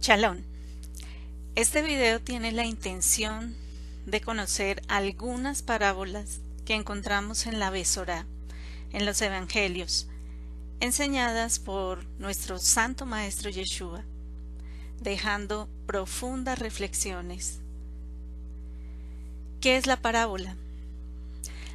Chalón. Este video tiene la intención de conocer algunas parábolas que encontramos en la Besorá, en los Evangelios, enseñadas por nuestro Santo Maestro Yeshua, dejando profundas reflexiones. ¿Qué es la parábola?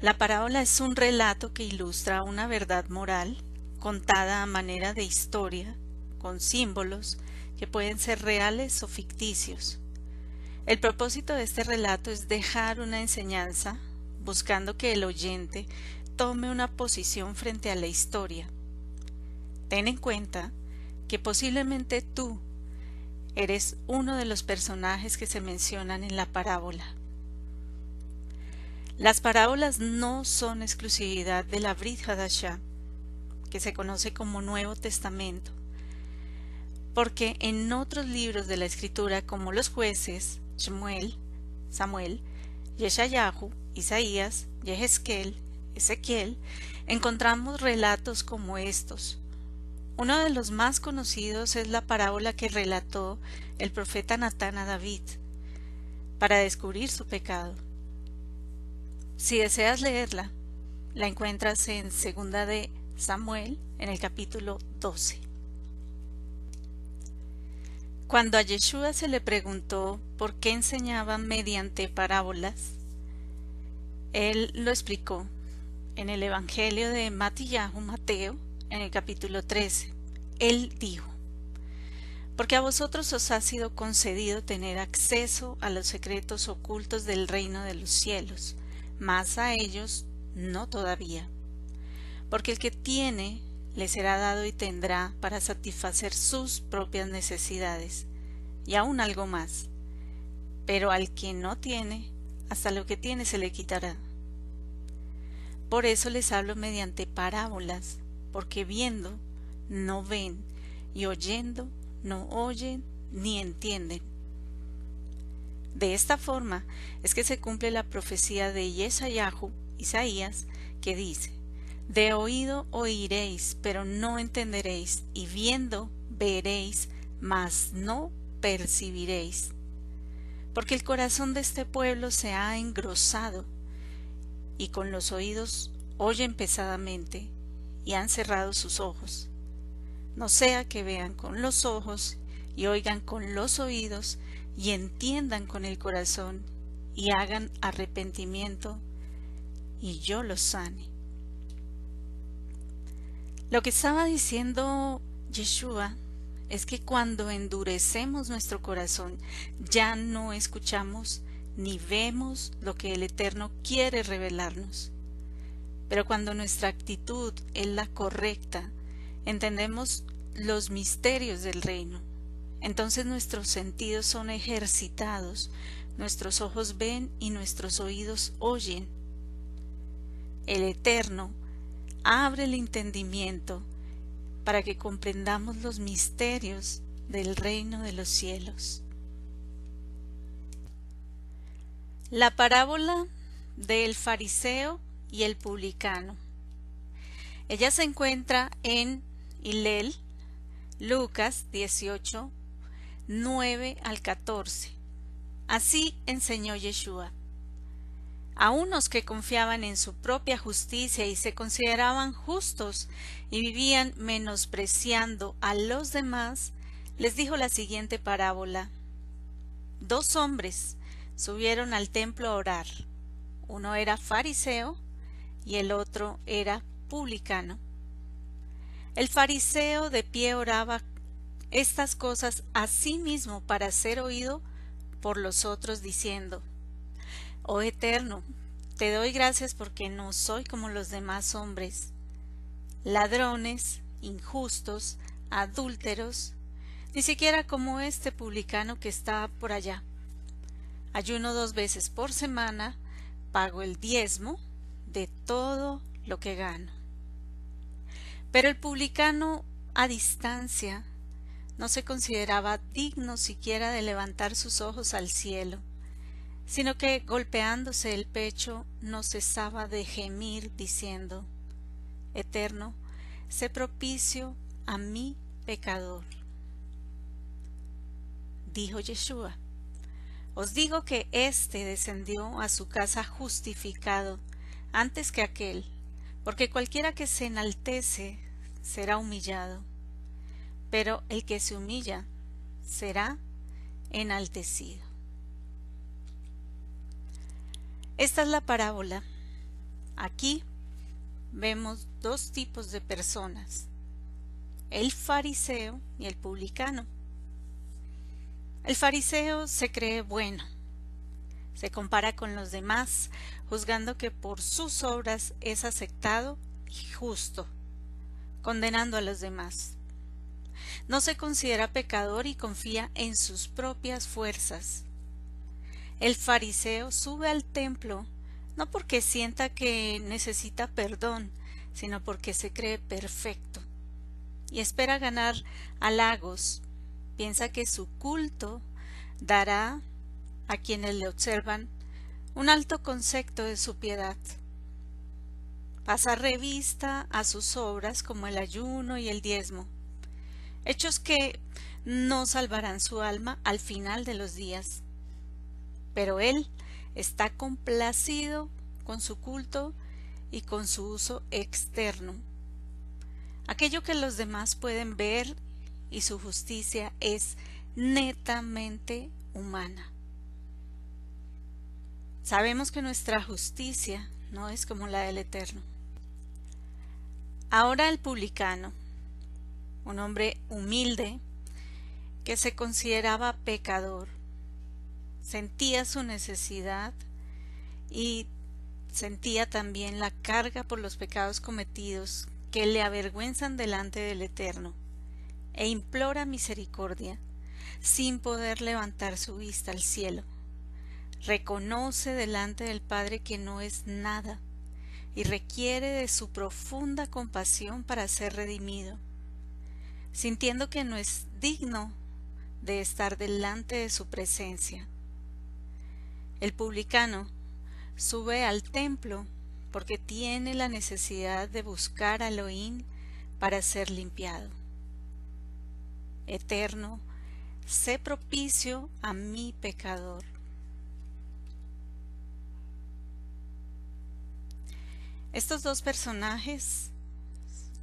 La parábola es un relato que ilustra una verdad moral contada a manera de historia, con símbolos que pueden ser reales o ficticios. El propósito de este relato es dejar una enseñanza, buscando que el oyente tome una posición frente a la historia. Ten en cuenta que posiblemente tú eres uno de los personajes que se mencionan en la parábola. Las parábolas no son exclusividad de la Brit Hadashah, que se conoce como Nuevo Testamento, porque en otros libros de la Escritura como los jueces, Shmuel, Samuel, Yeshayahu, Isaías, Yehezkel, Ezequiel, encontramos relatos como estos. Uno de los más conocidos es la parábola que relató el profeta Natán a David para descubrir su pecado. Si deseas leerla, la encuentras en segunda de Samuel en el capítulo 12. Cuando a Yeshua se le preguntó por qué enseñaba mediante parábolas, él lo explicó en el Evangelio de Matillahu Mateo, en el capítulo 13. Él dijo, porque a vosotros os ha sido concedido tener acceso a los secretos ocultos del reino de los cielos, mas a ellos no todavía porque el que tiene le será dado y tendrá para satisfacer sus propias necesidades, y aún algo más. Pero al que no tiene, hasta lo que tiene se le quitará. Por eso les hablo mediante parábolas, porque viendo no ven, y oyendo no oyen ni entienden. De esta forma es que se cumple la profecía de Yesayahu, Isaías, que dice, de oído oiréis, pero no entenderéis, y viendo veréis, mas no percibiréis. Porque el corazón de este pueblo se ha engrosado, y con los oídos oyen pesadamente, y han cerrado sus ojos. No sea que vean con los ojos, y oigan con los oídos, y entiendan con el corazón, y hagan arrepentimiento, y yo los sane. Lo que estaba diciendo Yeshua es que cuando endurecemos nuestro corazón ya no escuchamos ni vemos lo que el Eterno quiere revelarnos. Pero cuando nuestra actitud es la correcta, entendemos los misterios del reino. Entonces nuestros sentidos son ejercitados, nuestros ojos ven y nuestros oídos oyen. El Eterno abre el entendimiento para que comprendamos los misterios del reino de los cielos. La parábola del fariseo y el publicano. Ella se encuentra en Hilel, Lucas 18, 9 al 14. Así enseñó Yeshua a unos que confiaban en su propia justicia y se consideraban justos y vivían menospreciando a los demás, les dijo la siguiente parábola. Dos hombres subieron al templo a orar. Uno era fariseo y el otro era publicano. El fariseo de pie oraba estas cosas a sí mismo para ser oído por los otros diciendo Oh Eterno, te doy gracias porque no soy como los demás hombres, ladrones, injustos, adúlteros, ni siquiera como este publicano que está por allá. Ayuno dos veces por semana, pago el diezmo de todo lo que gano. Pero el publicano a distancia no se consideraba digno siquiera de levantar sus ojos al cielo sino que golpeándose el pecho no cesaba de gemir diciendo Eterno, sé propicio a mi pecador. dijo Yeshua, os digo que éste descendió a su casa justificado antes que aquel, porque cualquiera que se enaltece será humillado, pero el que se humilla será enaltecido. Esta es la parábola. Aquí vemos dos tipos de personas, el fariseo y el publicano. El fariseo se cree bueno, se compara con los demás, juzgando que por sus obras es aceptado y justo, condenando a los demás. No se considera pecador y confía en sus propias fuerzas. El fariseo sube al templo no porque sienta que necesita perdón, sino porque se cree perfecto y espera ganar halagos piensa que su culto dará a quienes le observan un alto concepto de su piedad. Pasa revista a sus obras como el ayuno y el diezmo, hechos que no salvarán su alma al final de los días. Pero él está complacido con su culto y con su uso externo. Aquello que los demás pueden ver y su justicia es netamente humana. Sabemos que nuestra justicia no es como la del Eterno. Ahora el publicano, un hombre humilde que se consideraba pecador, sentía su necesidad y sentía también la carga por los pecados cometidos que le avergüenzan delante del Eterno e implora misericordia, sin poder levantar su vista al cielo. Reconoce delante del Padre que no es nada y requiere de su profunda compasión para ser redimido, sintiendo que no es digno de estar delante de su presencia. El publicano sube al templo porque tiene la necesidad de buscar a Elohim para ser limpiado eterno, sé propicio a mi pecador. Estos dos personajes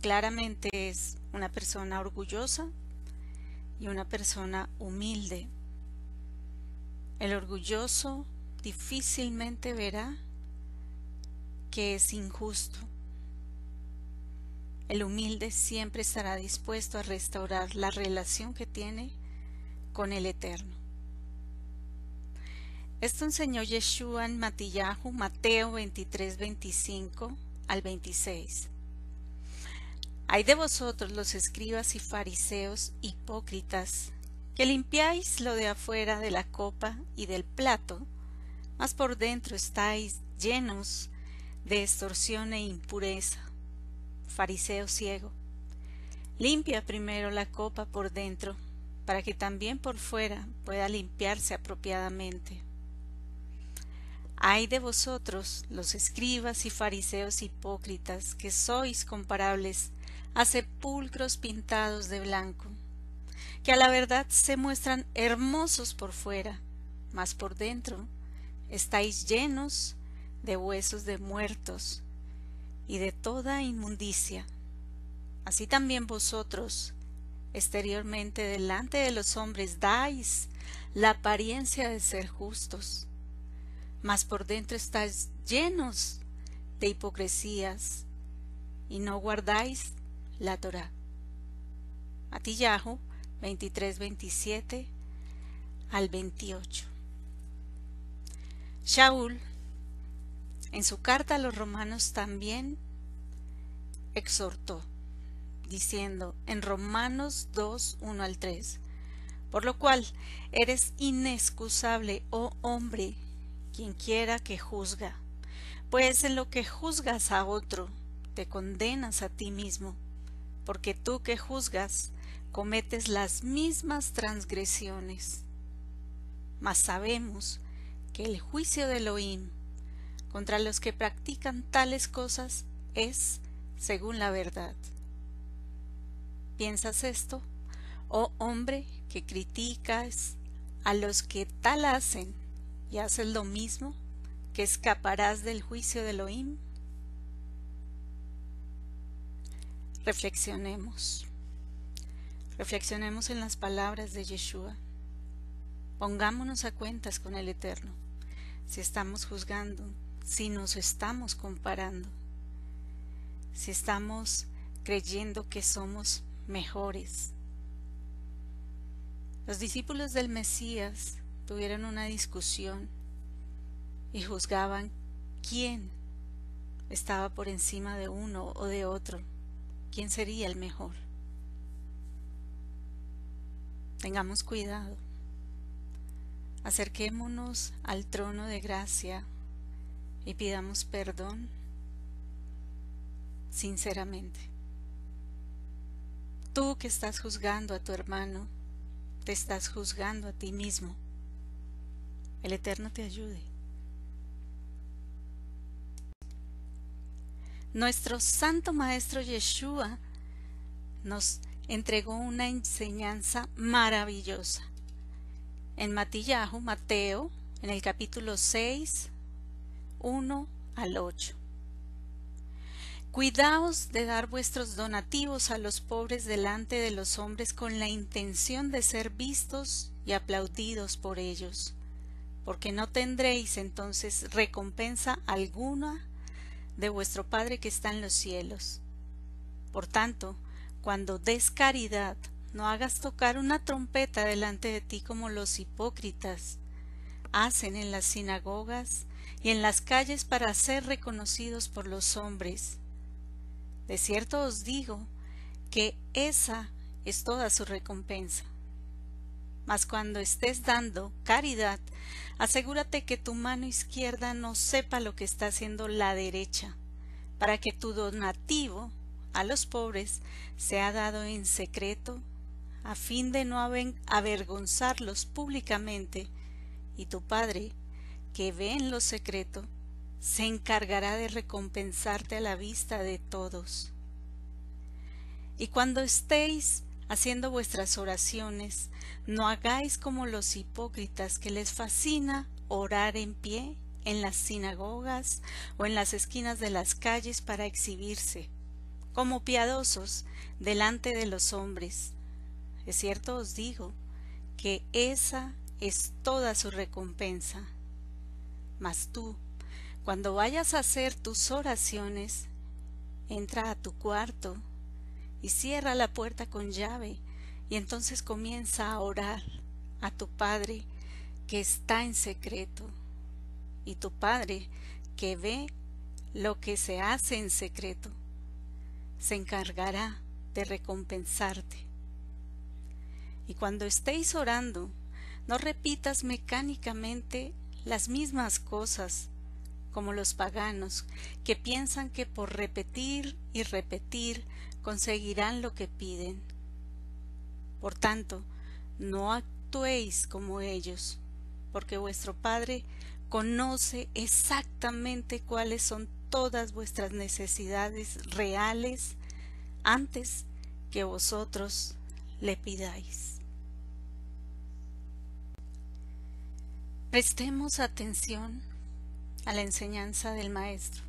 claramente es una persona orgullosa y una persona humilde. El orgulloso difícilmente verá que es injusto el humilde siempre estará dispuesto a restaurar la relación que tiene con el Eterno. Esto enseñó Yeshua en Matillahu, Mateo 23, 25 al 26. Hay de vosotros los escribas y fariseos hipócritas, que limpiáis lo de afuera de la copa y del plato, mas por dentro estáis llenos de extorsión e impureza fariseo ciego. Limpia primero la copa por dentro, para que también por fuera pueda limpiarse apropiadamente. Ay de vosotros, los escribas y fariseos hipócritas, que sois comparables a sepulcros pintados de blanco, que a la verdad se muestran hermosos por fuera, mas por dentro estáis llenos de huesos de muertos y de toda inmundicia. Así también vosotros, exteriormente delante de los hombres, dais la apariencia de ser justos, mas por dentro estáis llenos de hipocresías y no guardáis la Torah. Matillahu 23, 27 al 28. Shaul en su carta a los romanos también exhortó, diciendo en Romanos 2, 1 al 3, por lo cual eres inexcusable, oh hombre, quien quiera que juzga, pues en lo que juzgas a otro, te condenas a ti mismo, porque tú que juzgas, cometes las mismas transgresiones. Mas sabemos el juicio de Elohim contra los que practican tales cosas es según la verdad. ¿Piensas esto? Oh hombre que criticas a los que tal hacen y hacen lo mismo, que escaparás del juicio de Elohim? Reflexionemos. Reflexionemos en las palabras de Yeshua. Pongámonos a cuentas con el Eterno. Si estamos juzgando, si nos estamos comparando, si estamos creyendo que somos mejores. Los discípulos del Mesías tuvieron una discusión y juzgaban quién estaba por encima de uno o de otro, quién sería el mejor. Tengamos cuidado. Acerquémonos al trono de gracia y pidamos perdón sinceramente. Tú que estás juzgando a tu hermano, te estás juzgando a ti mismo. El Eterno te ayude. Nuestro Santo Maestro Yeshua nos entregó una enseñanza maravillosa. En Matillahu, Mateo, en el capítulo 6, 1 al 8. Cuidaos de dar vuestros donativos a los pobres delante de los hombres con la intención de ser vistos y aplaudidos por ellos, porque no tendréis entonces recompensa alguna de vuestro Padre que está en los cielos. Por tanto, cuando des caridad, no hagas tocar una trompeta delante de ti como los hipócritas hacen en las sinagogas y en las calles para ser reconocidos por los hombres de cierto os digo que esa es toda su recompensa. Mas cuando estés dando caridad, asegúrate que tu mano izquierda no sepa lo que está haciendo la derecha, para que tu donativo a los pobres sea dado en secreto, a fin de no avergonzarlos públicamente, y tu Padre, que ve en lo secreto, se encargará de recompensarte a la vista de todos. Y cuando estéis haciendo vuestras oraciones, no hagáis como los hipócritas que les fascina orar en pie en las sinagogas o en las esquinas de las calles para exhibirse, como piadosos delante de los hombres. Es cierto os digo que esa es toda su recompensa. Mas tú, cuando vayas a hacer tus oraciones, entra a tu cuarto y cierra la puerta con llave y entonces comienza a orar a tu Padre que está en secreto y tu Padre que ve lo que se hace en secreto se encargará de recompensarte. Y cuando estéis orando, no repitas mecánicamente las mismas cosas como los paganos, que piensan que por repetir y repetir conseguirán lo que piden. Por tanto, no actuéis como ellos, porque vuestro Padre conoce exactamente cuáles son todas vuestras necesidades reales antes que vosotros le pidáis. Prestemos atención a la enseñanza del Maestro.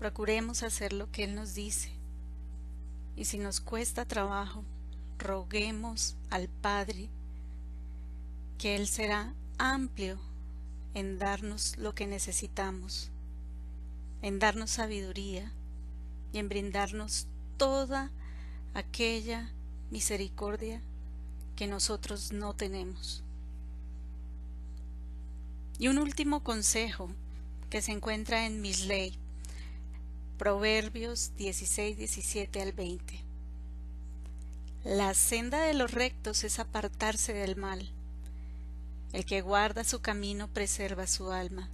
Procuremos hacer lo que Él nos dice. Y si nos cuesta trabajo, roguemos al Padre que Él será amplio en darnos lo que necesitamos, en darnos sabiduría y en brindarnos toda aquella misericordia que nosotros no tenemos. Y un último consejo que se encuentra en Misley, Proverbios 16, 17 al 20. La senda de los rectos es apartarse del mal. El que guarda su camino preserva su alma.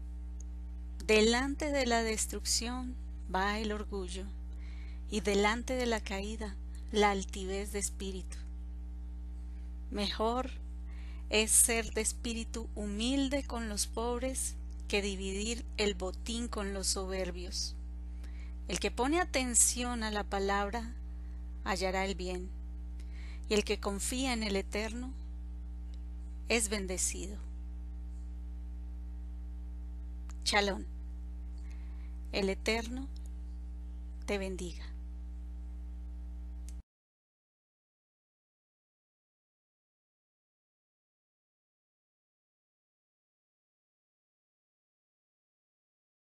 Delante de la destrucción va el orgullo, y delante de la caída la altivez de espíritu. Mejor es ser de espíritu humilde con los pobres que dividir el botín con los soberbios. El que pone atención a la palabra hallará el bien, y el que confía en el Eterno es bendecido. Chalón. El Eterno te bendiga.